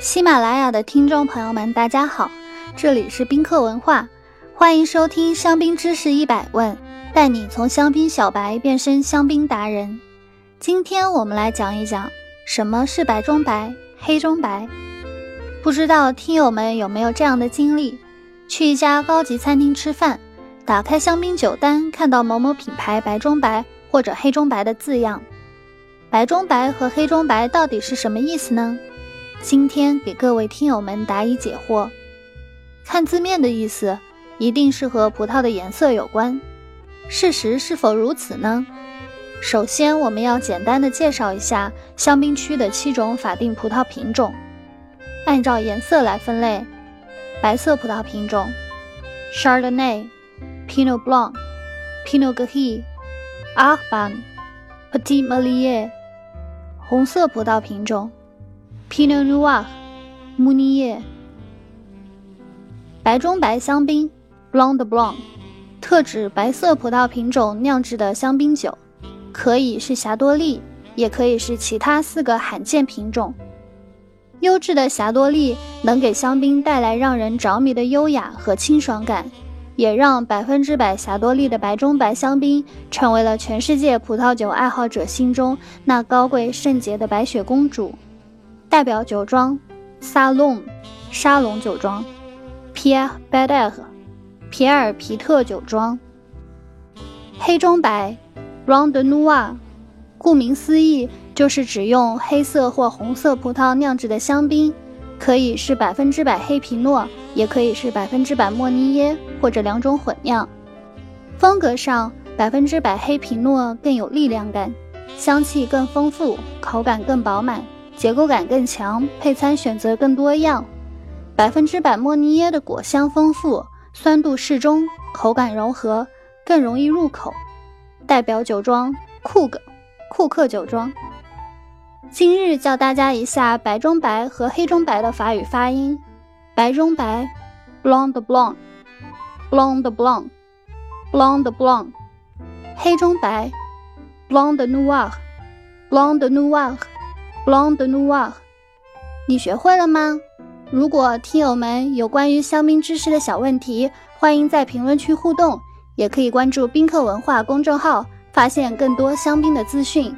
喜马拉雅的听众朋友们，大家好，这里是宾客文化，欢迎收听香槟知识一百问，带你从香槟小白变身香槟达人。今天我们来讲一讲什么是白中白、黑中白。不知道听友们有没有这样的经历：去一家高级餐厅吃饭，打开香槟酒单，看到某某品牌白中白或者黑中白的字样。白中白和黑中白到底是什么意思呢？今天给各位听友们答疑解惑。看字面的意思，一定是和葡萄的颜色有关。事实是否如此呢？首先，我们要简单的介绍一下香槟区的七种法定葡萄品种。按照颜色来分类：白色葡萄品种，Chardonnay、Pinot Blanc、Pinot Gris、a r b a n Petit m a l i e r 红色葡萄品种。Pinot Noir、慕尼耶、白中白香槟 （Blanc de Blanc） 特指白色葡萄品种酿制的香槟酒，可以是霞多丽，也可以是其他四个罕见品种。优质的霞多丽能给香槟带来让人着迷的优雅和清爽感，也让百分之百霞多丽的白中白香槟成为了全世界葡萄酒爱好者心中那高贵圣洁的白雪公主。代表酒庄：沙龙沙龙酒庄、皮埃贝德赫皮尔皮特酒庄。黑中白，Round Noir），顾名思义，就是指用黑色或红色葡萄酿制的香槟，可以是百分之百黑皮诺，也可以是百分之百莫尼耶，或者两种混酿。风格上，百分之百黑皮诺更有力量感，香气更丰富，口感更饱满。结构感更强，配餐选择更多样。百分之百莫尼耶的果香丰富，酸度适中，口感柔和，更容易入口。代表酒庄库格库克酒庄。今日教大家一下白中白和黑中白的法语发音：白中白 blonde blonde blanc，blanc de blanc，blanc de blanc；黑中白 blonde noir blonde noir。blonde Noir，你学会了吗？如果听友们有关于香槟知识的小问题，欢迎在评论区互动，也可以关注宾客文化公众号，发现更多香槟的资讯。